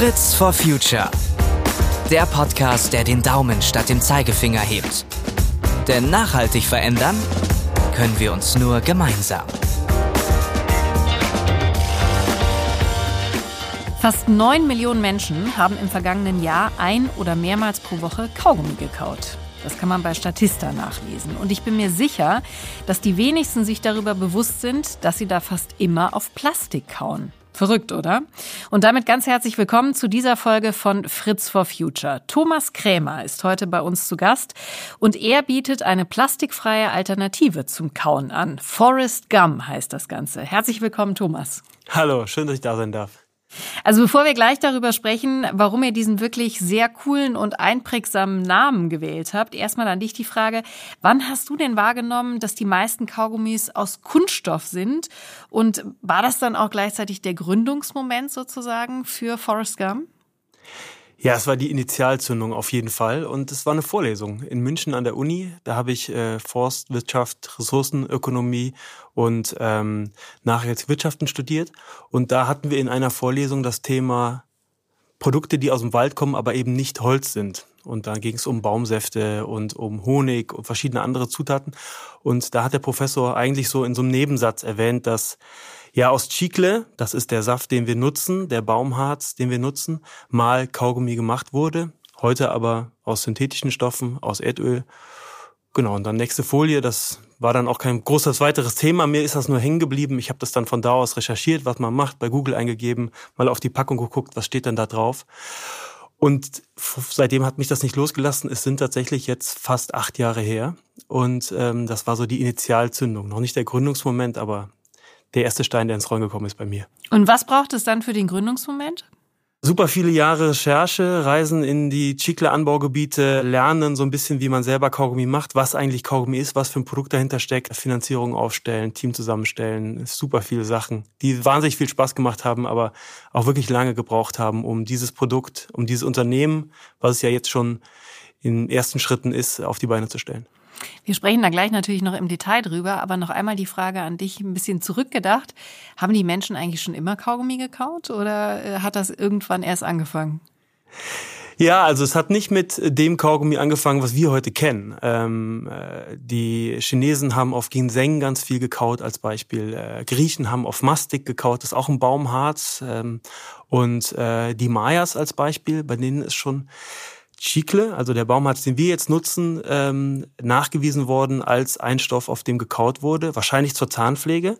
Fritz for Future. Der Podcast, der den Daumen statt dem Zeigefinger hebt. Denn nachhaltig verändern können wir uns nur gemeinsam. Fast 9 Millionen Menschen haben im vergangenen Jahr ein oder mehrmals pro Woche Kaugummi gekaut. Das kann man bei Statista nachlesen. Und ich bin mir sicher, dass die wenigsten sich darüber bewusst sind, dass sie da fast immer auf Plastik kauen. Verrückt, oder? Und damit ganz herzlich willkommen zu dieser Folge von Fritz for Future. Thomas Krämer ist heute bei uns zu Gast und er bietet eine plastikfreie Alternative zum Kauen an. Forest Gum heißt das Ganze. Herzlich willkommen, Thomas. Hallo, schön, dass ich da sein darf. Also bevor wir gleich darüber sprechen, warum ihr diesen wirklich sehr coolen und einprägsamen Namen gewählt habt, erstmal an dich die Frage, wann hast du denn wahrgenommen, dass die meisten Kaugummis aus Kunststoff sind? Und war das dann auch gleichzeitig der Gründungsmoment sozusagen für Forrest Gump? Ja, es war die Initialzündung auf jeden Fall und es war eine Vorlesung in München an der Uni. Da habe ich äh, Forstwirtschaft, Ressourcenökonomie und ähm, Nachhaltigkeitswirtschaften studiert und da hatten wir in einer Vorlesung das Thema Produkte, die aus dem Wald kommen, aber eben nicht Holz sind. Und da ging es um Baumsäfte und um Honig und verschiedene andere Zutaten. Und da hat der Professor eigentlich so in so einem Nebensatz erwähnt, dass ja aus Chicle, das ist der Saft, den wir nutzen, der Baumharz, den wir nutzen, mal Kaugummi gemacht wurde. Heute aber aus synthetischen Stoffen, aus Erdöl. Genau, und dann nächste Folie, das war dann auch kein großes weiteres Thema. Mir ist das nur hängen geblieben. Ich habe das dann von da aus recherchiert, was man macht, bei Google eingegeben, mal auf die Packung geguckt, was steht denn da drauf. Und seitdem hat mich das nicht losgelassen. Es sind tatsächlich jetzt fast acht Jahre her. Und ähm, das war so die Initialzündung. Noch nicht der Gründungsmoment, aber der erste Stein, der ins Rollen gekommen ist bei mir. Und was braucht es dann für den Gründungsmoment? Super viele Jahre Recherche, Reisen in die Chicle-Anbaugebiete, lernen so ein bisschen, wie man selber Kaugummi macht, was eigentlich Kaugummi ist, was für ein Produkt dahinter steckt, Finanzierung aufstellen, Team zusammenstellen, super viele Sachen, die wahnsinnig viel Spaß gemacht haben, aber auch wirklich lange gebraucht haben, um dieses Produkt, um dieses Unternehmen, was es ja jetzt schon in ersten Schritten ist, auf die Beine zu stellen. Wir sprechen da gleich natürlich noch im Detail drüber, aber noch einmal die Frage an dich ein bisschen zurückgedacht. Haben die Menschen eigentlich schon immer Kaugummi gekaut oder äh, hat das irgendwann erst angefangen? Ja, also es hat nicht mit dem Kaugummi angefangen, was wir heute kennen. Ähm, äh, die Chinesen haben auf Ginseng ganz viel gekaut als Beispiel. Äh, Griechen haben auf Mastik gekaut, das ist auch ein Baumharz. Ähm, und äh, die Mayas als Beispiel, bei denen ist schon Chicle, also der Baumharz, den wir jetzt nutzen, ähm, nachgewiesen worden als ein Stoff, auf dem gekaut wurde. Wahrscheinlich zur Zahnpflege,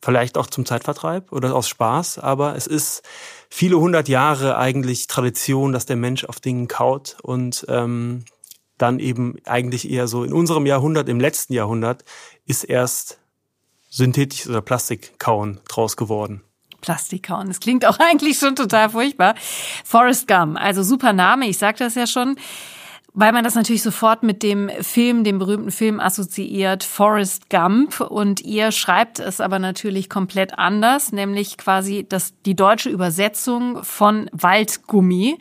vielleicht auch zum Zeitvertreib oder aus Spaß. Aber es ist viele hundert Jahre eigentlich Tradition, dass der Mensch auf Dingen kaut und ähm, dann eben eigentlich eher so in unserem Jahrhundert, im letzten Jahrhundert, ist erst synthetisches oder Plastikkauen draus geworden. Plastikkauen. Das klingt auch eigentlich schon total furchtbar. Forrest Gump, also super Name, ich sag das ja schon. Weil man das natürlich sofort mit dem Film, dem berühmten Film assoziiert, Forrest Gump. Und ihr schreibt es aber natürlich komplett anders, nämlich quasi das, die deutsche Übersetzung von Waldgummi.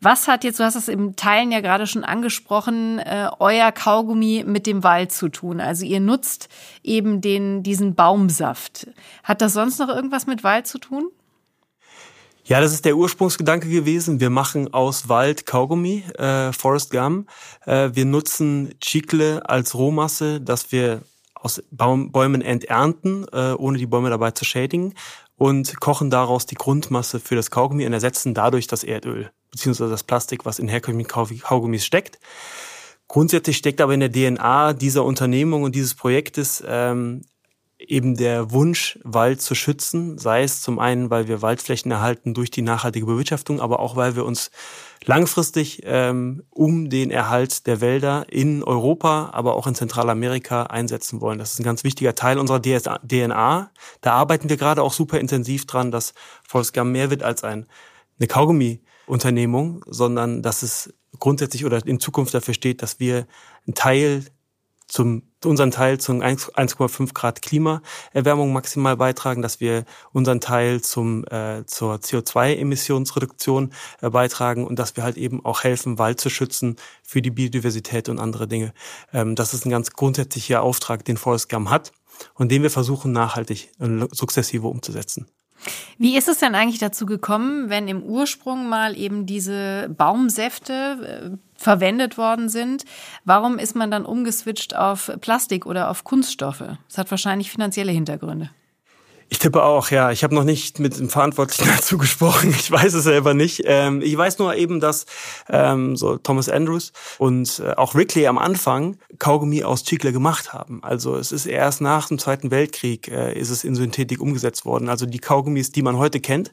Was hat jetzt, du hast es im Teilen ja gerade schon angesprochen, äh, euer Kaugummi mit dem Wald zu tun? Also ihr nutzt eben den, diesen Baumsaft. Hat das sonst noch irgendwas mit Wald zu tun? Ja, das ist der Ursprungsgedanke gewesen. Wir machen aus Wald Kaugummi, äh, Forest Gum. Äh, wir nutzen Chicle als Rohmasse, dass wir aus Baum, Bäumen enternten, äh, ohne die Bäume dabei zu schädigen und kochen daraus die Grundmasse für das Kaugummi und ersetzen dadurch das Erdöl beziehungsweise das Plastik, was in herkömmlichen Kaugummis steckt. Grundsätzlich steckt aber in der DNA dieser Unternehmung und dieses Projektes ähm, eben der Wunsch, Wald zu schützen, sei es zum einen, weil wir Waldflächen erhalten durch die nachhaltige Bewirtschaftung, aber auch weil wir uns langfristig ähm, um den Erhalt der Wälder in Europa, aber auch in Zentralamerika einsetzen wollen. Das ist ein ganz wichtiger Teil unserer DNA. Da arbeiten wir gerade auch super intensiv dran, dass Volksgam mehr wird als ein, eine Kaugummi-Unternehmung, sondern dass es grundsätzlich oder in Zukunft dafür steht, dass wir einen Teil zum unseren Teil zum 1,5 Grad Klimaerwärmung maximal beitragen, dass wir unseren Teil zum äh, zur CO2-Emissionsreduktion äh, beitragen und dass wir halt eben auch helfen, Wald zu schützen für die Biodiversität und andere Dinge. Ähm, das ist ein ganz grundsätzlicher Auftrag, den Forest Gum hat und den wir versuchen nachhaltig und sukzessive umzusetzen. Wie ist es denn eigentlich dazu gekommen, wenn im Ursprung mal eben diese Baumsäfte äh, verwendet worden sind? Warum ist man dann umgeswitcht auf Plastik oder auf Kunststoffe? Das hat wahrscheinlich finanzielle Hintergründe. Ich tippe auch, ja. Ich habe noch nicht mit dem Verantwortlichen dazu gesprochen. Ich weiß es selber nicht. Ähm, ich weiß nur eben, dass ähm, so Thomas Andrews und äh, auch Wrigley am Anfang Kaugummi aus Chicle gemacht haben. Also es ist erst nach dem Zweiten Weltkrieg äh, ist es in Synthetik umgesetzt worden. Also die Kaugummis, die man heute kennt,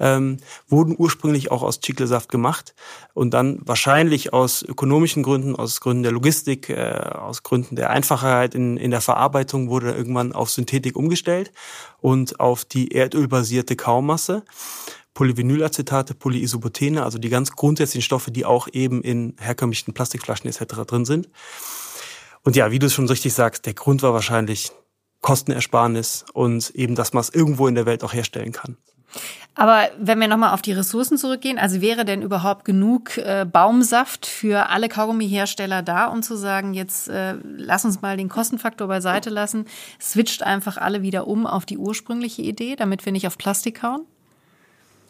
ähm, wurden ursprünglich auch aus Chicle-Saft gemacht und dann wahrscheinlich aus ökonomischen Gründen, aus Gründen der Logistik, äh, aus Gründen der Einfachheit in, in der Verarbeitung wurde irgendwann auf Synthetik umgestellt und auf die erdölbasierte Kaumasse. Polyvinylacetate, Polyisobutene, also die ganz grundsätzlichen Stoffe, die auch eben in herkömmlichen Plastikflaschen etc. drin sind. Und ja, wie du es schon richtig sagst, der Grund war wahrscheinlich Kostenersparnis und eben, dass man es irgendwo in der Welt auch herstellen kann. Aber wenn wir nochmal auf die Ressourcen zurückgehen, also wäre denn überhaupt genug äh, Baumsaft für alle Kaugummihersteller da, um zu sagen, jetzt äh, lass uns mal den Kostenfaktor beiseite lassen, switcht einfach alle wieder um auf die ursprüngliche Idee, damit wir nicht auf Plastik hauen?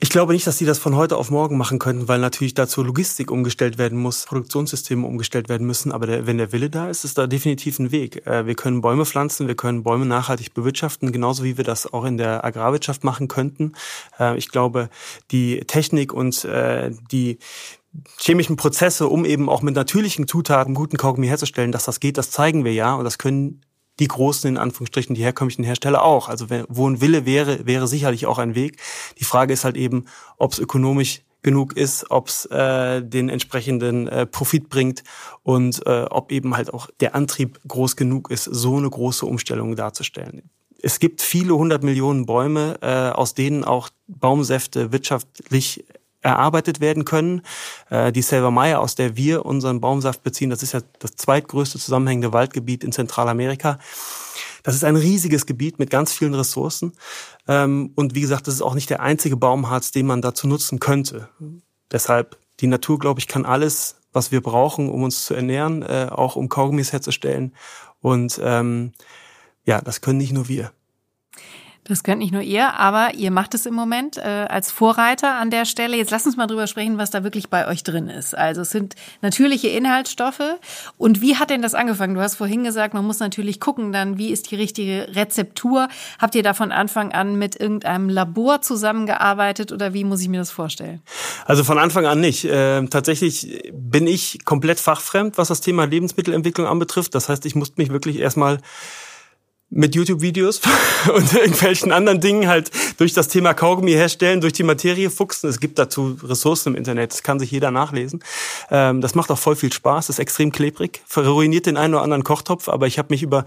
Ich glaube nicht, dass sie das von heute auf morgen machen könnten, weil natürlich dazu Logistik umgestellt werden muss, Produktionssysteme umgestellt werden müssen. Aber der, wenn der Wille da ist, ist da definitiv ein Weg. Äh, wir können Bäume pflanzen, wir können Bäume nachhaltig bewirtschaften, genauso wie wir das auch in der Agrarwirtschaft machen könnten. Äh, ich glaube, die Technik und äh, die chemischen Prozesse, um eben auch mit natürlichen Zutaten guten Kaugummi herzustellen, dass das geht, das zeigen wir ja und das können die großen, in Anführungsstrichen, die herkömmlichen Hersteller auch. Also wo ein Wille wäre, wäre sicherlich auch ein Weg. Die Frage ist halt eben, ob es ökonomisch genug ist, ob es äh, den entsprechenden äh, Profit bringt und äh, ob eben halt auch der Antrieb groß genug ist, so eine große Umstellung darzustellen. Es gibt viele hundert Millionen Bäume, äh, aus denen auch Baumsäfte wirtschaftlich erarbeitet werden können. Äh, die Selva aus der wir unseren Baumsaft beziehen, das ist ja das zweitgrößte zusammenhängende Waldgebiet in Zentralamerika. Das ist ein riesiges Gebiet mit ganz vielen Ressourcen. Ähm, und wie gesagt, das ist auch nicht der einzige Baumharz, den man dazu nutzen könnte. Deshalb, die Natur, glaube ich, kann alles, was wir brauchen, um uns zu ernähren, äh, auch um Kaugummis herzustellen. Und ähm, ja, das können nicht nur wir. Das könnt nicht nur ihr, aber ihr macht es im Moment äh, als Vorreiter an der Stelle. Jetzt lasst uns mal drüber sprechen, was da wirklich bei euch drin ist. Also es sind natürliche Inhaltsstoffe. Und wie hat denn das angefangen? Du hast vorhin gesagt, man muss natürlich gucken dann, wie ist die richtige Rezeptur. Habt ihr da von Anfang an mit irgendeinem Labor zusammengearbeitet oder wie muss ich mir das vorstellen? Also von Anfang an nicht. Äh, tatsächlich bin ich komplett fachfremd, was das Thema Lebensmittelentwicklung anbetrifft. Das heißt, ich musste mich wirklich erstmal mit YouTube-Videos und irgendwelchen anderen Dingen halt durch das Thema Kaugummi herstellen, durch die Materie fuchsen. Es gibt dazu Ressourcen im Internet, das kann sich jeder nachlesen. Ähm, das macht auch voll viel Spaß, ist extrem klebrig, ruiniert den einen oder anderen Kochtopf, aber ich habe mich über,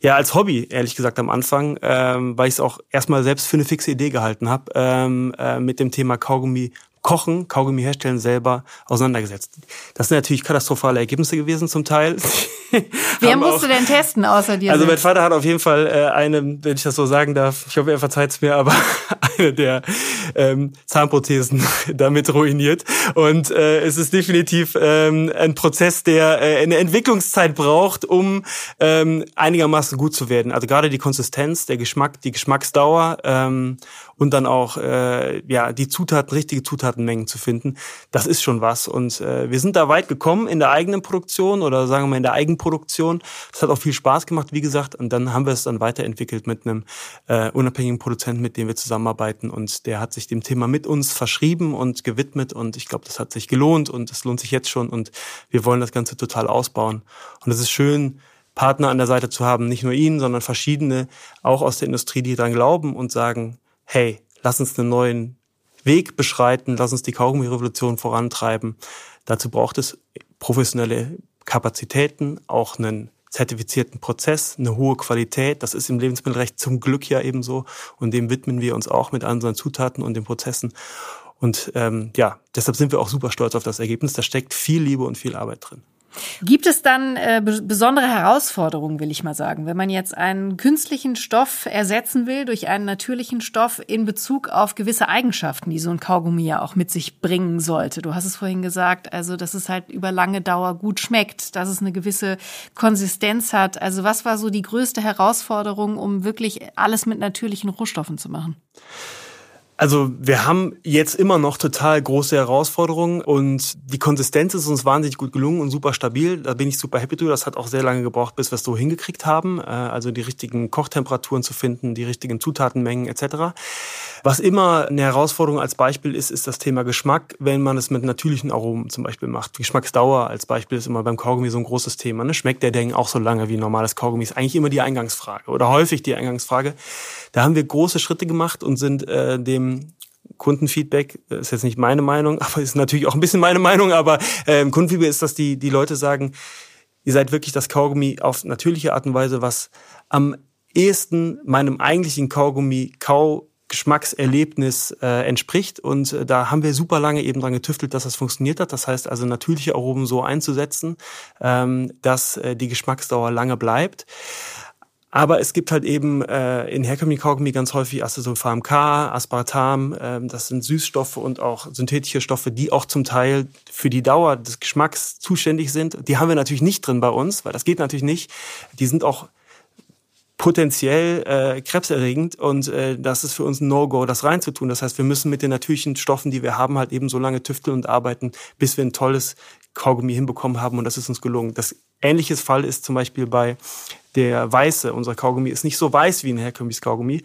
ja als Hobby, ehrlich gesagt am Anfang, ähm, weil ich es auch erstmal selbst für eine fixe Idee gehalten habe, ähm, äh, mit dem Thema Kaugummi Kochen, Kaugummi herstellen selber auseinandergesetzt. Das sind natürlich katastrophale Ergebnisse gewesen zum Teil. Wer musste auch, denn testen außer dir? Also mein Vater hat auf jeden Fall äh, eine, wenn ich das so sagen darf, ich hoffe, er verzeiht es mir, aber eine der ähm, Zahnprothesen damit ruiniert. Und äh, es ist definitiv ähm, ein Prozess, der äh, eine Entwicklungszeit braucht, um ähm, einigermaßen gut zu werden. Also gerade die Konsistenz, der Geschmack, die Geschmacksdauer ähm, und dann auch äh, ja die Zutaten, richtige Zutatenmengen zu finden, das ist schon was. Und äh, wir sind da weit gekommen in der eigenen Produktion oder sagen wir mal in der Eigenproduktion. Das hat auch viel Spaß gemacht, wie gesagt. Und dann haben wir es dann weiterentwickelt mit einem äh, unabhängigen Produzenten, mit dem wir zusammenarbeiten. Und der hat sich dem Thema mit uns verschrieben und gewidmet. Und ich glaube, das hat sich gelohnt und es lohnt sich jetzt schon. Und wir wollen das Ganze total ausbauen. Und es ist schön, Partner an der Seite zu haben, nicht nur ihn, sondern verschiedene, auch aus der Industrie, die daran glauben und sagen, hey, lass uns einen neuen Weg beschreiten, lass uns die Kaugummi-Revolution vorantreiben. Dazu braucht es professionelle Kapazitäten, auch einen zertifizierten Prozess, eine hohe Qualität. Das ist im Lebensmittelrecht zum Glück ja eben. Und dem widmen wir uns auch mit unseren Zutaten und den Prozessen. Und ähm, ja, deshalb sind wir auch super stolz auf das Ergebnis. Da steckt viel Liebe und viel Arbeit drin. Gibt es dann äh, besondere Herausforderungen, will ich mal sagen, wenn man jetzt einen künstlichen Stoff ersetzen will durch einen natürlichen Stoff in Bezug auf gewisse Eigenschaften, die so ein Kaugummi ja auch mit sich bringen sollte? Du hast es vorhin gesagt, also dass es halt über lange Dauer gut schmeckt, dass es eine gewisse Konsistenz hat. Also was war so die größte Herausforderung, um wirklich alles mit natürlichen Rohstoffen zu machen? Also wir haben jetzt immer noch total große Herausforderungen und die Konsistenz ist uns wahnsinnig gut gelungen und super stabil. Da bin ich super happy drüber. Das hat auch sehr lange gebraucht, bis wir es so hingekriegt haben. Äh, also die richtigen Kochtemperaturen zu finden, die richtigen Zutatenmengen etc. Was immer eine Herausforderung als Beispiel ist, ist das Thema Geschmack, wenn man es mit natürlichen Aromen zum Beispiel macht. Geschmacksdauer als Beispiel ist immer beim Kaugummi so ein großes Thema. Ne? Schmeckt der Ding auch so lange wie normales Kaugummi? Ist eigentlich immer die Eingangsfrage oder häufig die Eingangsfrage. Da haben wir große Schritte gemacht und sind äh, dem Kundenfeedback, äh, ist jetzt nicht meine Meinung, aber ist natürlich auch ein bisschen meine Meinung, aber äh, Kundenfeedback ist, dass die, die Leute sagen, ihr seid wirklich das Kaugummi auf natürliche Art und Weise, was am ehesten meinem eigentlichen Kaugummi Kau Geschmackserlebnis äh, entspricht. Und äh, da haben wir super lange eben dran getüftelt, dass das funktioniert hat. Das heißt also natürliche Aromen so einzusetzen, ähm, dass äh, die Geschmacksdauer lange bleibt. Aber es gibt halt eben äh, in herkömmlichen Kaugummi ganz häufig Acesulfam K, Aspartam, äh, das sind Süßstoffe und auch synthetische Stoffe, die auch zum Teil für die Dauer des Geschmacks zuständig sind. Die haben wir natürlich nicht drin bei uns, weil das geht natürlich nicht. Die sind auch potenziell äh, krebserregend und äh, das ist für uns ein No-Go, das reinzutun. Das heißt, wir müssen mit den natürlichen Stoffen, die wir haben, halt eben so lange tüfteln und arbeiten, bis wir ein tolles Kaugummi hinbekommen haben und das ist uns gelungen. Das ähnliches Fall ist zum Beispiel bei der Weiße. Unser Kaugummi ist nicht so weiß wie ein herkömmliches Kaugummi.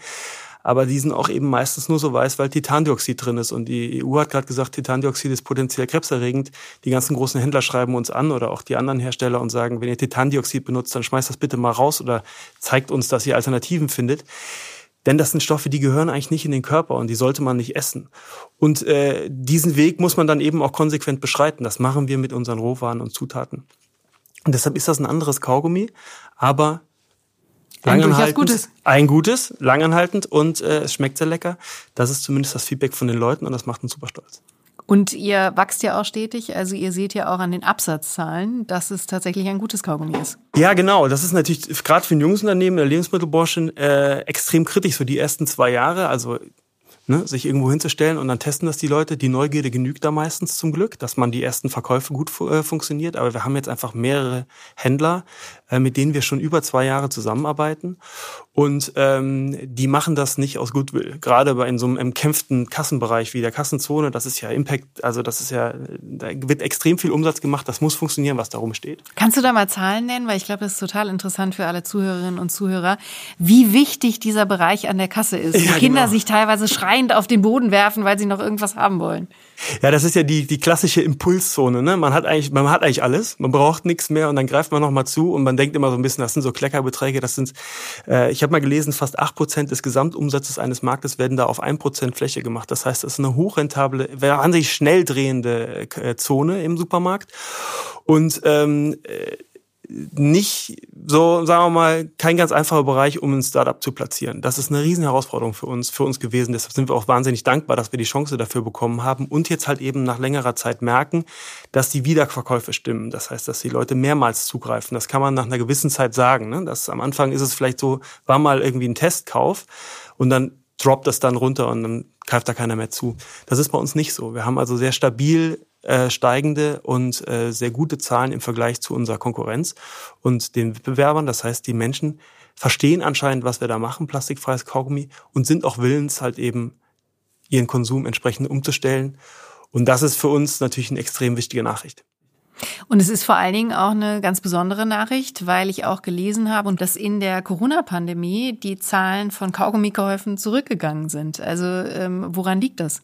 Aber die sind auch eben meistens nur so weiß, weil Titandioxid drin ist. Und die EU hat gerade gesagt, Titandioxid ist potenziell krebserregend. Die ganzen großen Händler schreiben uns an oder auch die anderen Hersteller und sagen, wenn ihr Titandioxid benutzt, dann schmeißt das bitte mal raus oder zeigt uns, dass ihr Alternativen findet. Denn das sind Stoffe, die gehören eigentlich nicht in den Körper und die sollte man nicht essen. Und äh, diesen Weg muss man dann eben auch konsequent beschreiten. Das machen wir mit unseren Rohwaren und Zutaten. Und deshalb ist das ein anderes Kaugummi, aber langanhaltend. Gutes. Ein gutes, langanhaltend und äh, es schmeckt sehr lecker. Das ist zumindest das Feedback von den Leuten und das macht uns super stolz. Und ihr wachst ja auch stetig, also ihr seht ja auch an den Absatzzahlen, dass es tatsächlich ein gutes Kaugummi ist. Ja, genau. Das ist natürlich gerade für ein junges Unternehmen in der Lebensmittelbranche äh, extrem kritisch, so die ersten zwei Jahre. Also ne, sich irgendwo hinzustellen und dann testen das die Leute. Die Neugierde genügt da meistens zum Glück, dass man die ersten Verkäufe gut äh, funktioniert. Aber wir haben jetzt einfach mehrere Händler, äh, mit denen wir schon über zwei Jahre zusammenarbeiten. Und ähm, die machen das nicht aus Goodwill. Gerade bei in so einem umkämpften Kassenbereich wie der Kassenzone, das ist ja Impact, also das ist ja, da wird extrem viel Umsatz gemacht, das muss funktionieren, was darum steht. Kannst du da mal Zahlen nennen? Weil ich glaube, das ist total interessant für alle Zuhörerinnen und Zuhörer, wie wichtig dieser Bereich an der Kasse ist. Ja, Kinder genau. sich teilweise schreiend auf den Boden werfen, weil sie noch irgendwas haben wollen. Ja, das ist ja die, die klassische Impulszone. Ne? Man hat eigentlich, man hat eigentlich alles, man braucht nichts mehr und dann greift man noch mal zu und man denkt immer so ein bisschen, das sind so Kleckerbeträge, das sind, äh, ich habe mal gelesen, fast acht Prozent des Gesamtumsatzes eines Marktes werden da auf ein Prozent Fläche gemacht. Das heißt, das ist eine hochrentable, wahnsinnig schnell drehende äh, Zone im Supermarkt und ähm, äh, nicht so, sagen wir mal, kein ganz einfacher Bereich, um ein Startup zu platzieren. Das ist eine riesen Herausforderung für uns, für uns gewesen. Deshalb sind wir auch wahnsinnig dankbar, dass wir die Chance dafür bekommen haben und jetzt halt eben nach längerer Zeit merken, dass die Wiederverkäufe stimmen. Das heißt, dass die Leute mehrmals zugreifen. Das kann man nach einer gewissen Zeit sagen. Ne? Das, am Anfang ist es vielleicht so, war mal irgendwie ein Testkauf und dann droppt das dann runter und dann greift da keiner mehr zu. Das ist bei uns nicht so. Wir haben also sehr stabil äh, steigende und äh, sehr gute Zahlen im Vergleich zu unserer Konkurrenz und den Wettbewerbern. Das heißt, die Menschen verstehen anscheinend, was wir da machen, plastikfreies Kaugummi, und sind auch willens, halt eben ihren Konsum entsprechend umzustellen. Und das ist für uns natürlich eine extrem wichtige Nachricht. Und es ist vor allen Dingen auch eine ganz besondere Nachricht, weil ich auch gelesen habe, und dass in der Corona-Pandemie die Zahlen von Kaugummikäufen zurückgegangen sind. Also ähm, woran liegt das?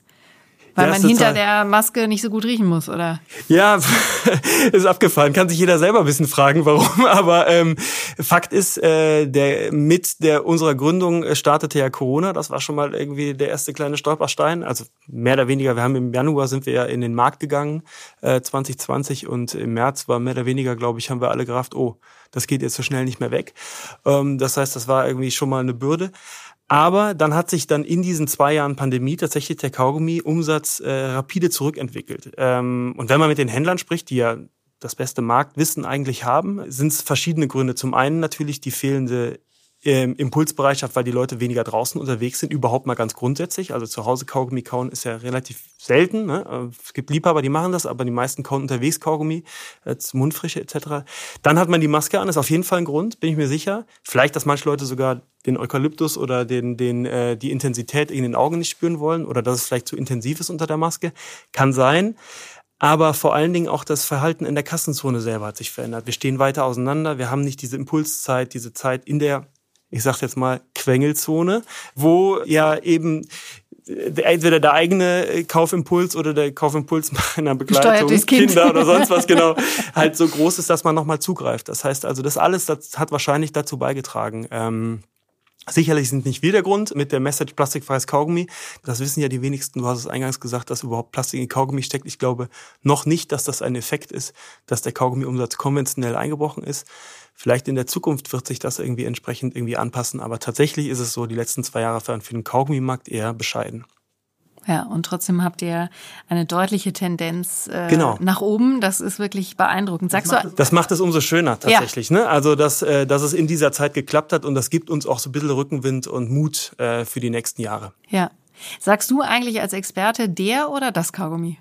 Weil man hinter der Maske nicht so gut riechen muss, oder? Ja, ist abgefahren. Kann sich jeder selber ein bisschen fragen, warum. Aber ähm, Fakt ist, äh, der mit der unserer Gründung äh, startete ja Corona. Das war schon mal irgendwie der erste kleine Stolperstein. Also mehr oder weniger. Wir haben im Januar sind wir ja in den Markt gegangen, äh, 2020 und im März war mehr oder weniger, glaube ich, haben wir alle gerafft, oh, das geht jetzt so schnell nicht mehr weg. Ähm, das heißt, das war irgendwie schon mal eine Bürde. Aber dann hat sich dann in diesen zwei Jahren Pandemie tatsächlich der Kaugummi-Umsatz äh, rapide zurückentwickelt. Ähm, und wenn man mit den Händlern spricht, die ja das beste Marktwissen eigentlich haben, sind es verschiedene Gründe. Zum einen natürlich die fehlende ähm, Impulsbereitschaft, weil die Leute weniger draußen unterwegs sind, überhaupt mal ganz grundsätzlich. Also zu Hause Kaugummi kauen ist ja relativ selten. Ne? Es gibt Liebhaber, die machen das, aber die meisten kauen unterwegs Kaugummi, äh, Mundfrische etc. Dann hat man die Maske an, ist auf jeden Fall ein Grund, bin ich mir sicher. Vielleicht, dass manche Leute sogar den Eukalyptus oder den, den, äh, die Intensität in den Augen nicht spüren wollen oder dass es vielleicht zu intensiv ist unter der Maske. Kann sein. Aber vor allen Dingen auch das Verhalten in der Kassenzone selber hat sich verändert. Wir stehen weiter auseinander. Wir haben nicht diese Impulszeit, diese Zeit in der ich sag jetzt mal, Quengelzone, wo ja eben entweder der eigene Kaufimpuls oder der Kaufimpuls meiner Begleitung, Kinder oder sonst was genau, halt so groß ist, dass man nochmal zugreift. Das heißt also, das alles das hat wahrscheinlich dazu beigetragen. Ähm, Sicherlich sind nicht wir der Grund mit der Message plastikfreies Kaugummi. Das wissen ja die wenigsten. Du hast es eingangs gesagt, dass überhaupt Plastik in Kaugummi steckt. Ich glaube noch nicht, dass das ein Effekt ist, dass der Kaugummiumsatz konventionell eingebrochen ist. Vielleicht in der Zukunft wird sich das irgendwie entsprechend irgendwie anpassen, aber tatsächlich ist es so, die letzten zwei Jahre für den Kaugummimarkt eher bescheiden. Ja, und trotzdem habt ihr eine deutliche Tendenz äh, genau. nach oben. Das ist wirklich beeindruckend. Sagst das, macht, du, das macht es umso schöner tatsächlich. Ja. Ne? Also, dass, äh, dass es in dieser Zeit geklappt hat und das gibt uns auch so ein bisschen Rückenwind und Mut äh, für die nächsten Jahre. Ja. Sagst du eigentlich als Experte der oder das Kaugummi?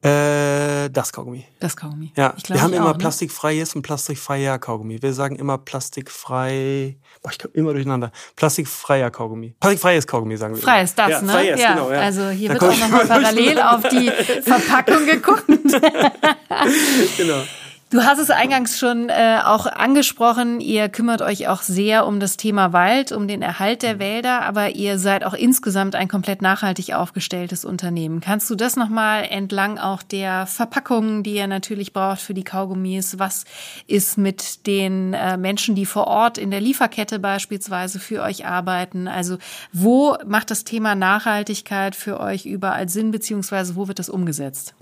Äh, das Kaugummi. Das Kaugummi. Ja, ich glaub, wir haben immer auch, ne? plastikfreies und plastikfreier Kaugummi. Wir sagen immer plastikfrei. Boah, ich komme immer durcheinander. Plastikfreier Kaugummi. Plastikfreies Kaugummi sagen wir. Freies, das, ja, ne? Freies, ja. Genau, ja. Also hier da wird auch nochmal parallel auf die Verpackung geguckt. genau. Du hast es eingangs schon äh, auch angesprochen. Ihr kümmert euch auch sehr um das Thema Wald, um den Erhalt der Wälder, aber ihr seid auch insgesamt ein komplett nachhaltig aufgestelltes Unternehmen. Kannst du das nochmal entlang auch der Verpackungen, die ihr natürlich braucht für die Kaugummis? Was ist mit den äh, Menschen, die vor Ort in der Lieferkette beispielsweise für euch arbeiten? Also wo macht das Thema Nachhaltigkeit für euch überall Sinn, beziehungsweise wo wird das umgesetzt?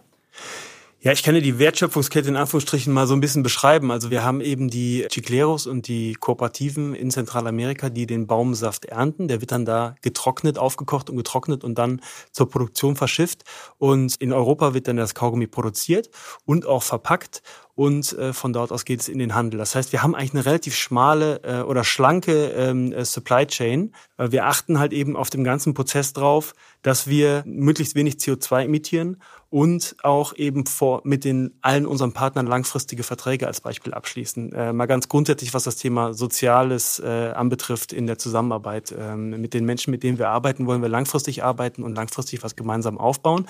Ja, ich kann dir die Wertschöpfungskette in Anführungsstrichen mal so ein bisschen beschreiben. Also wir haben eben die Chicleros und die Kooperativen in Zentralamerika, die den Baumsaft ernten. Der wird dann da getrocknet, aufgekocht und getrocknet und dann zur Produktion verschifft. Und in Europa wird dann das Kaugummi produziert und auch verpackt und äh, von dort aus geht es in den Handel. Das heißt, wir haben eigentlich eine relativ schmale äh, oder schlanke ähm, äh, Supply Chain. Äh, wir achten halt eben auf dem ganzen Prozess drauf, dass wir möglichst wenig CO2 emittieren und auch eben vor, mit den allen unseren Partnern langfristige Verträge als Beispiel abschließen. Äh, mal ganz grundsätzlich, was das Thema Soziales äh, anbetrifft in der Zusammenarbeit äh, mit den Menschen, mit denen wir arbeiten, wollen wir langfristig arbeiten und langfristig was gemeinsam aufbauen.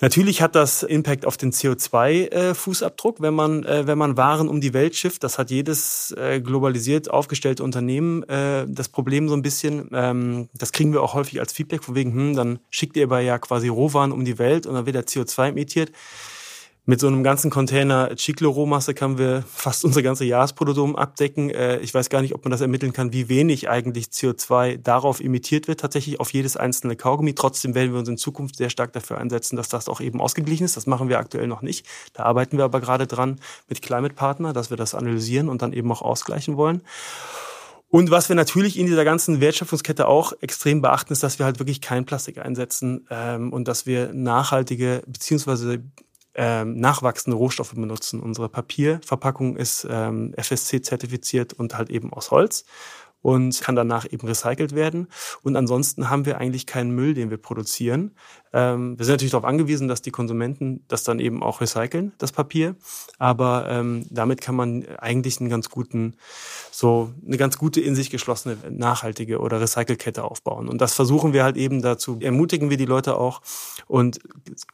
Natürlich hat das Impact auf den CO2-Fußabdruck, äh, wenn man äh, wenn man Waren um die Welt schifft. Das hat jedes äh, globalisiert aufgestellte Unternehmen das Problem so ein bisschen. Ähm, das kriegen wir auch häufig als Feedback von wegen, hm, dann schickt ihr aber ja quasi Rohwaren um die Welt und dann wird der CO2 emittiert. Mit so einem ganzen Container Chiclo-Rohmasse können wir fast unsere ganze Jahresproduktion abdecken. Äh, ich weiß gar nicht, ob man das ermitteln kann, wie wenig eigentlich CO2 darauf emittiert wird, tatsächlich auf jedes einzelne Kaugummi. Trotzdem werden wir uns in Zukunft sehr stark dafür einsetzen, dass das auch eben ausgeglichen ist. Das machen wir aktuell noch nicht. Da arbeiten wir aber gerade dran mit Climate Partner, dass wir das analysieren und dann eben auch ausgleichen wollen. Und was wir natürlich in dieser ganzen Wertschöpfungskette auch extrem beachten, ist, dass wir halt wirklich kein Plastik einsetzen ähm, und dass wir nachhaltige beziehungsweise ähm, nachwachsende Rohstoffe benutzen. Unsere Papierverpackung ist ähm, FSC-zertifiziert und halt eben aus Holz und kann danach eben recycelt werden. Und ansonsten haben wir eigentlich keinen Müll, den wir produzieren. Ähm, wir sind natürlich darauf angewiesen, dass die Konsumenten das dann eben auch recyceln, das Papier. Aber ähm, damit kann man eigentlich einen ganz guten, so eine ganz gute in sich geschlossene nachhaltige oder Recycelkette aufbauen. Und das versuchen wir halt eben dazu. Ermutigen wir die Leute auch und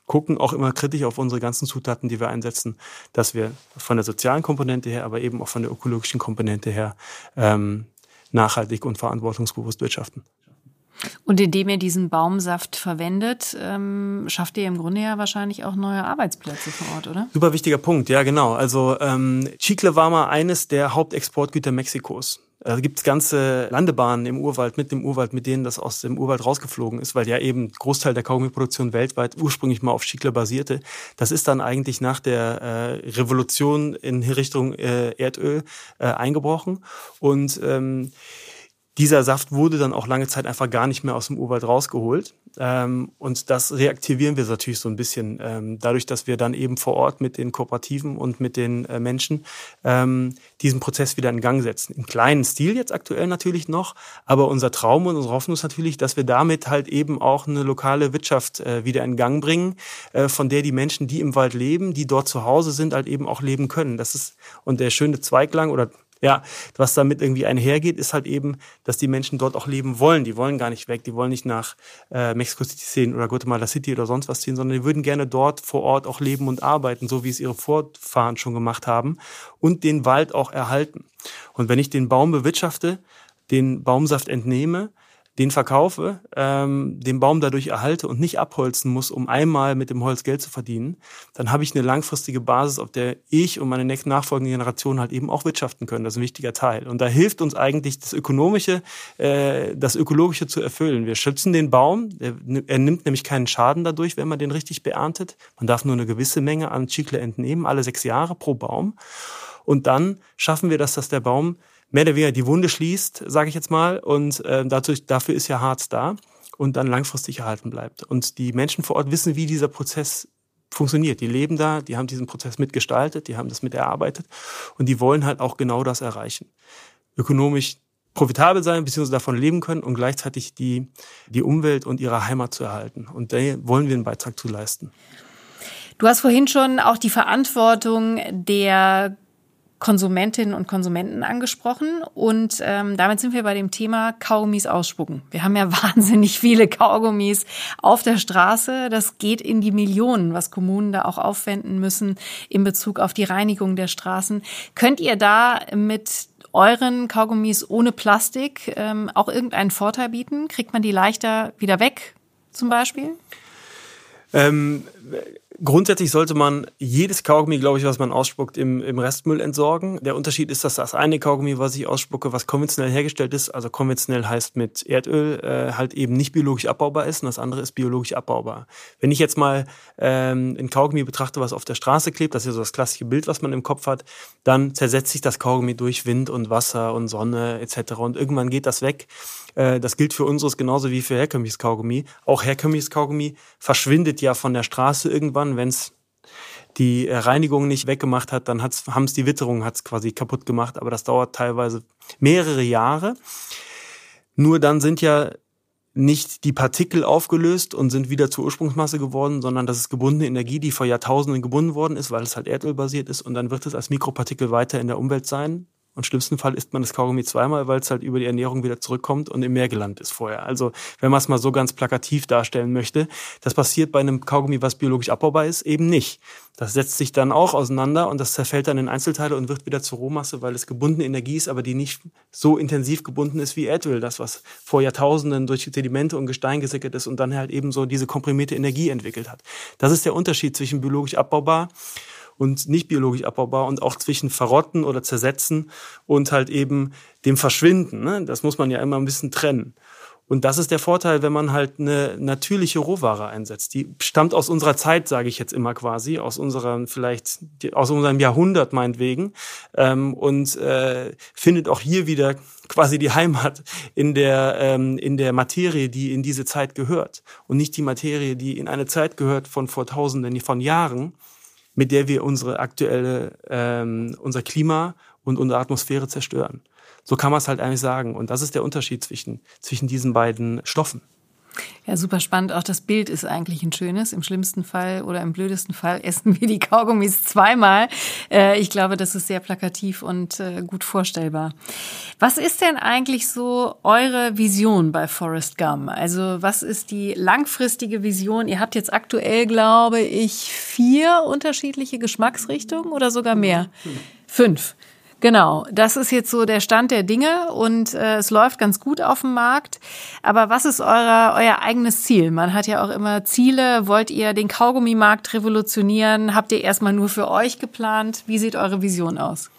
gucken auch immer kritisch auf unsere ganzen Zutaten, die wir einsetzen, dass wir von der sozialen Komponente her, aber eben auch von der ökologischen Komponente her ähm, nachhaltig und verantwortungsbewusst wirtschaften. Und indem ihr diesen Baumsaft verwendet, ähm, schafft ihr im Grunde ja wahrscheinlich auch neue Arbeitsplätze vor Ort, oder? Super wichtiger Punkt, ja genau. Also ähm, Chicle war mal eines der Hauptexportgüter Mexikos. Da gibt es ganze Landebahnen im Urwald, mit dem Urwald, mit denen das aus dem Urwald rausgeflogen ist, weil ja eben Großteil der Kaugummiproduktion weltweit ursprünglich mal auf Chicle basierte. Das ist dann eigentlich nach der äh, Revolution in Richtung äh, Erdöl äh, eingebrochen und ähm, dieser Saft wurde dann auch lange Zeit einfach gar nicht mehr aus dem Urwald rausgeholt. Ähm, und das reaktivieren wir natürlich so ein bisschen, ähm, dadurch, dass wir dann eben vor Ort mit den Kooperativen und mit den äh, Menschen ähm, diesen Prozess wieder in Gang setzen. Im kleinen Stil jetzt aktuell natürlich noch, aber unser Traum und unsere Hoffnung ist natürlich, dass wir damit halt eben auch eine lokale Wirtschaft äh, wieder in Gang bringen, äh, von der die Menschen, die im Wald leben, die dort zu Hause sind, halt eben auch leben können. Das ist und der schöne Zweiklang oder ja, was damit irgendwie einhergeht, ist halt eben, dass die Menschen dort auch leben wollen. Die wollen gar nicht weg, die wollen nicht nach äh, Mexico City ziehen oder Guatemala City oder sonst was ziehen, sondern die würden gerne dort vor Ort auch leben und arbeiten, so wie es ihre Vorfahren schon gemacht haben und den Wald auch erhalten. Und wenn ich den Baum bewirtschafte, den Baumsaft entnehme, den verkaufe, ähm, den Baum dadurch erhalte und nicht abholzen muss, um einmal mit dem Holz Geld zu verdienen, dann habe ich eine langfristige Basis, auf der ich und meine nachfolgenden Generationen halt eben auch wirtschaften können. Das ist ein wichtiger Teil. Und da hilft uns eigentlich das Ökonomische, äh, das Ökologische zu erfüllen. Wir schützen den Baum, er, er nimmt nämlich keinen Schaden dadurch, wenn man den richtig beerntet. Man darf nur eine gewisse Menge an Chicle entnehmen, alle sechs Jahre pro Baum. Und dann schaffen wir das, dass der Baum mehr oder weniger die Wunde schließt, sage ich jetzt mal. Und äh, dadurch, dafür ist ja Harz da und dann langfristig erhalten bleibt. Und die Menschen vor Ort wissen, wie dieser Prozess funktioniert. Die leben da, die haben diesen Prozess mitgestaltet, die haben das mit erarbeitet und die wollen halt auch genau das erreichen. Ökonomisch profitabel sein, beziehungsweise davon leben können und gleichzeitig die, die Umwelt und ihre Heimat zu erhalten. Und da wollen wir einen Beitrag zu leisten. Du hast vorhin schon auch die Verantwortung der Konsumentinnen und Konsumenten angesprochen und ähm, damit sind wir bei dem Thema Kaugummis ausspucken. Wir haben ja wahnsinnig viele Kaugummis auf der Straße. Das geht in die Millionen, was Kommunen da auch aufwenden müssen in Bezug auf die Reinigung der Straßen. Könnt ihr da mit euren Kaugummis ohne Plastik ähm, auch irgendeinen Vorteil bieten? Kriegt man die leichter wieder weg, zum Beispiel? Ähm, Grundsätzlich sollte man jedes Kaugummi, glaube ich, was man ausspuckt, im, im Restmüll entsorgen. Der Unterschied ist, dass das eine Kaugummi, was ich ausspucke, was konventionell hergestellt ist, also konventionell heißt mit Erdöl, äh, halt eben nicht biologisch abbaubar ist und das andere ist biologisch abbaubar. Wenn ich jetzt mal ähm, ein Kaugummi betrachte, was auf der Straße klebt, das ist ja so das klassische Bild, was man im Kopf hat, dann zersetzt sich das Kaugummi durch Wind und Wasser und Sonne etc. Und irgendwann geht das weg. Äh, das gilt für unseres genauso wie für herkömmliches Kaugummi. Auch herkömmliches Kaugummi verschwindet ja von der Straße irgendwann, wenn es die Reinigung nicht weggemacht hat, dann haben es die Witterung hat's quasi kaputt gemacht, aber das dauert teilweise mehrere Jahre. Nur dann sind ja nicht die Partikel aufgelöst und sind wieder zur Ursprungsmasse geworden, sondern das ist gebundene Energie, die vor Jahrtausenden gebunden worden ist, weil es halt erdölbasiert ist und dann wird es als Mikropartikel weiter in der Umwelt sein und schlimmsten Fall isst man das Kaugummi zweimal, weil es halt über die Ernährung wieder zurückkommt und im Meer gelandet ist vorher. Also wenn man es mal so ganz plakativ darstellen möchte, das passiert bei einem Kaugummi, was biologisch abbaubar ist, eben nicht. Das setzt sich dann auch auseinander und das zerfällt dann in Einzelteile und wird wieder zur Rohmasse, weil es gebundene Energie ist, aber die nicht so intensiv gebunden ist wie Erdöl, das was vor Jahrtausenden durch Sedimente und Gestein gesickert ist und dann halt eben so diese komprimierte Energie entwickelt hat. Das ist der Unterschied zwischen biologisch abbaubar und nicht biologisch abbaubar und auch zwischen Verrotten oder Zersetzen und halt eben dem Verschwinden. Ne? Das muss man ja immer ein bisschen trennen. Und das ist der Vorteil, wenn man halt eine natürliche Rohware einsetzt. Die stammt aus unserer Zeit, sage ich jetzt immer quasi, aus unserem vielleicht aus unserem Jahrhundert meinetwegen ähm, und äh, findet auch hier wieder quasi die Heimat in der ähm, in der Materie, die in diese Zeit gehört und nicht die Materie, die in eine Zeit gehört von vor Tausenden von Jahren, mit der wir unsere aktuelle, ähm, unser Klima und unsere Atmosphäre zerstören. So kann man es halt eigentlich sagen. Und das ist der Unterschied zwischen, zwischen diesen beiden Stoffen. Ja, super spannend. Auch das Bild ist eigentlich ein schönes. Im schlimmsten Fall oder im blödesten Fall essen wir die Kaugummis zweimal. Äh, ich glaube, das ist sehr plakativ und äh, gut vorstellbar. Was ist denn eigentlich so eure Vision bei Forest Gum? Also was ist die langfristige Vision? Ihr habt jetzt aktuell, glaube ich, vier unterschiedliche Geschmacksrichtungen oder sogar mehr. Fünf. Genau, das ist jetzt so der Stand der Dinge und äh, es läuft ganz gut auf dem Markt. Aber was ist euer, euer eigenes Ziel? Man hat ja auch immer Ziele. Wollt ihr den Kaugummimarkt revolutionieren? Habt ihr erstmal nur für euch geplant? Wie sieht eure Vision aus?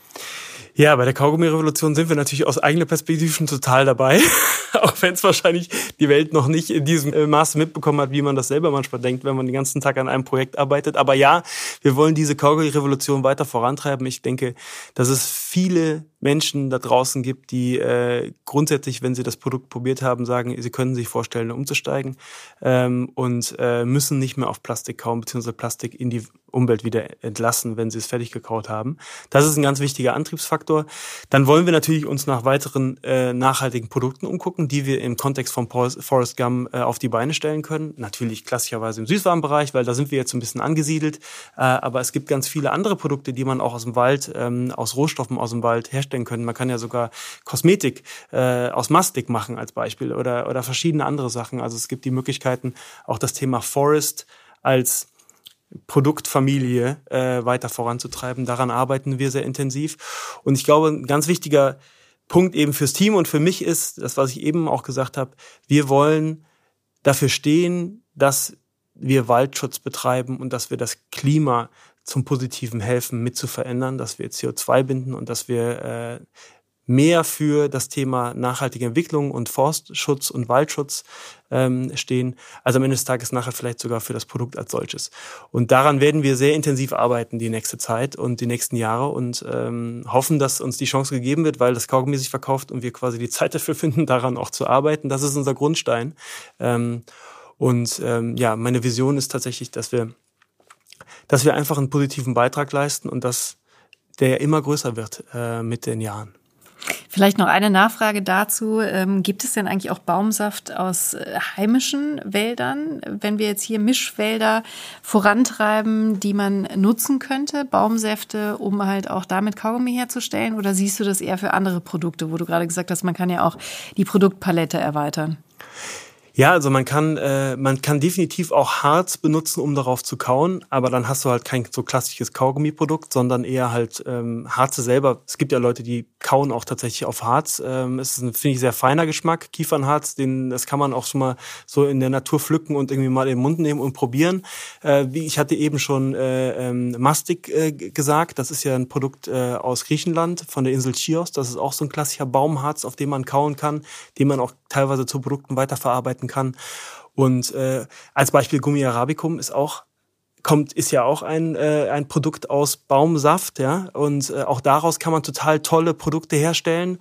Ja, bei der Kaugummi-Revolution sind wir natürlich aus eigener Perspektive schon total dabei. Auch wenn es wahrscheinlich die Welt noch nicht in diesem äh, Maße mitbekommen hat, wie man das selber manchmal denkt, wenn man den ganzen Tag an einem Projekt arbeitet. Aber ja, wir wollen diese Kaugummi-Revolution weiter vorantreiben. Ich denke, dass es viele Menschen da draußen gibt, die äh, grundsätzlich, wenn sie das Produkt probiert haben, sagen, sie können sich vorstellen, umzusteigen ähm, und äh, müssen nicht mehr auf Plastik kauen, beziehungsweise Plastik in die Umwelt wieder entlassen, wenn sie es fertig gekaut haben. Das ist ein ganz wichtiger Antriebsfaktor. Dann wollen wir natürlich uns nach weiteren äh, nachhaltigen Produkten umgucken, die wir im Kontext von Forest Gum äh, auf die Beine stellen können. Natürlich klassischerweise im Süßwarenbereich, weil da sind wir jetzt ein bisschen angesiedelt. Äh, aber es gibt ganz viele andere Produkte, die man auch aus dem Wald, ähm, aus Rohstoffen aus dem Wald herstellen können. Man kann ja sogar Kosmetik äh, aus Mastik machen als Beispiel oder, oder verschiedene andere Sachen. Also es gibt die Möglichkeiten, auch das Thema Forest als Produktfamilie äh, weiter voranzutreiben. Daran arbeiten wir sehr intensiv. Und ich glaube, ein ganz wichtiger Punkt eben fürs Team und für mich ist, das, was ich eben auch gesagt habe, wir wollen dafür stehen, dass wir Waldschutz betreiben und dass wir das Klima zum Positiven helfen, mit zu verändern, dass wir CO2 binden und dass wir äh, mehr für das Thema nachhaltige Entwicklung und Forstschutz und Waldschutz ähm, stehen, also am Ende des Tages nachher vielleicht sogar für das Produkt als solches. Und daran werden wir sehr intensiv arbeiten die nächste Zeit und die nächsten Jahre und ähm, hoffen, dass uns die Chance gegeben wird, weil das Kaugummi sich verkauft und wir quasi die Zeit dafür finden, daran auch zu arbeiten. Das ist unser Grundstein. Ähm, und ähm, ja, meine Vision ist tatsächlich, dass wir, dass wir einfach einen positiven Beitrag leisten und dass der immer größer wird äh, mit den Jahren. Vielleicht noch eine Nachfrage dazu. Ähm, gibt es denn eigentlich auch Baumsaft aus äh, heimischen Wäldern? Wenn wir jetzt hier Mischwälder vorantreiben, die man nutzen könnte, Baumsäfte, um halt auch damit Kaugummi herzustellen? Oder siehst du das eher für andere Produkte, wo du gerade gesagt hast, man kann ja auch die Produktpalette erweitern? Ja, also man kann, äh, man kann definitiv auch Harz benutzen, um darauf zu kauen, aber dann hast du halt kein so klassisches Kaugummi-Produkt, sondern eher halt ähm, Harze selber. Es gibt ja Leute, die kauen auch tatsächlich auf Harz. Ähm, es ist ein, finde ich, sehr feiner Geschmack, Kiefernharz, den, das kann man auch schon mal so in der Natur pflücken und irgendwie mal in den Mund nehmen und probieren. Äh, wie ich hatte eben schon äh, ähm, Mastik äh, gesagt, das ist ja ein Produkt äh, aus Griechenland von der Insel Chios. Das ist auch so ein klassischer Baumharz, auf dem man kauen kann, den man auch teilweise zu Produkten weiterverarbeiten kann. Und äh, als Beispiel Gummi Arabicum ist auch kommt ist ja auch ein äh, ein Produkt aus Baumsaft, ja, und äh, auch daraus kann man total tolle Produkte herstellen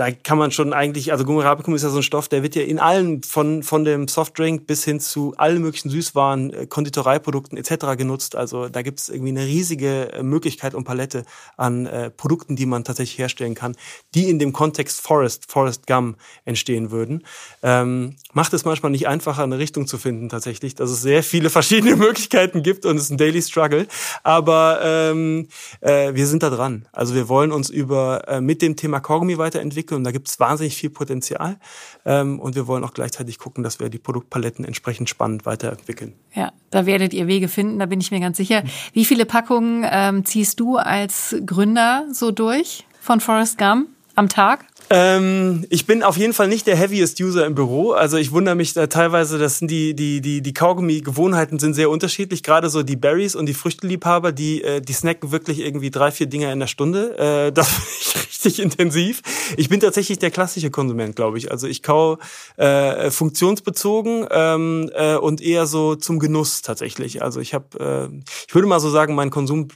da kann man schon eigentlich, also Gummi Arabicum ist ja so ein Stoff, der wird ja in allen, von, von dem Softdrink bis hin zu allen möglichen Süßwaren, äh, Konditoreiprodukten etc. genutzt. Also da gibt es irgendwie eine riesige äh, Möglichkeit und Palette an äh, Produkten, die man tatsächlich herstellen kann, die in dem Kontext Forest, Forest Gum entstehen würden. Ähm, macht es manchmal nicht einfacher, eine Richtung zu finden tatsächlich, dass es sehr viele verschiedene Möglichkeiten gibt und es ist ein Daily Struggle. Aber ähm, äh, wir sind da dran. Also wir wollen uns über äh, mit dem Thema Kaugummi weiterentwickeln entwickeln und da gibt es wahnsinnig viel Potenzial. Ähm, und wir wollen auch gleichzeitig gucken, dass wir die Produktpaletten entsprechend spannend weiterentwickeln. Ja, da werdet ihr Wege finden, da bin ich mir ganz sicher. Wie viele Packungen ähm, ziehst du als Gründer so durch von Forrest Gump am Tag? Ähm, ich bin auf jeden Fall nicht der heaviest User im Büro. Also ich wundere mich da teilweise, dass die die die die Kaugummi-Gewohnheiten sind sehr unterschiedlich. Gerade so die Berries und die Früchteliebhaber, die äh, die snacken wirklich irgendwie drei vier Dinger in der Stunde. Äh, das finde ich richtig intensiv. Ich bin tatsächlich der klassische Konsument, glaube ich. Also ich kau äh, funktionsbezogen ähm, äh, und eher so zum Genuss tatsächlich. Also ich habe, äh, ich würde mal so sagen, mein Konsum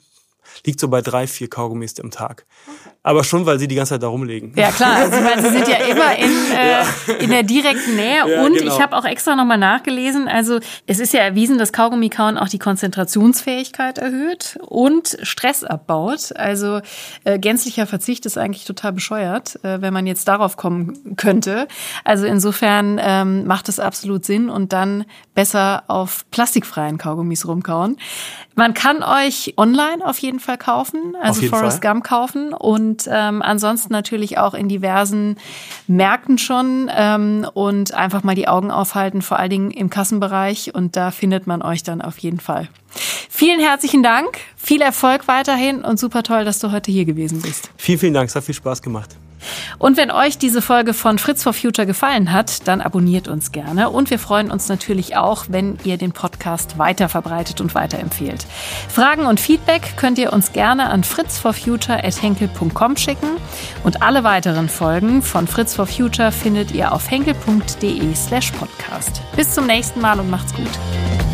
liegt so bei drei, vier Kaugummis am Tag. Aber schon, weil sie die ganze Zeit da rumlegen. Ja klar, also meine, sie sind ja immer in, äh, ja. in der direkten Nähe. Ja, und genau. ich habe auch extra nochmal nachgelesen, also es ist ja erwiesen, dass Kaugummi-Kauen auch die Konzentrationsfähigkeit erhöht und Stress abbaut. Also äh, gänzlicher Verzicht ist eigentlich total bescheuert, äh, wenn man jetzt darauf kommen könnte. Also insofern ähm, macht es absolut Sinn und dann besser auf plastikfreien Kaugummis rumkauen. Man kann euch online auf jeden Fall kaufen, also Forrest Gump kaufen und ähm, ansonsten natürlich auch in diversen Märkten schon ähm, und einfach mal die Augen aufhalten, vor allen Dingen im Kassenbereich und da findet man euch dann auf jeden Fall. Vielen herzlichen Dank, viel Erfolg weiterhin und super toll, dass du heute hier gewesen bist. Vielen, vielen Dank, es hat viel Spaß gemacht. Und wenn euch diese Folge von Fritz for Future gefallen hat, dann abonniert uns gerne. Und wir freuen uns natürlich auch, wenn ihr den Podcast weiter verbreitet und weiterempfehlt. Fragen und Feedback könnt ihr uns gerne an fritzforfuture.henkel.com schicken. Und alle weiteren Folgen von Fritz for Future findet ihr auf henkel.de slash podcast. Bis zum nächsten Mal und macht's gut.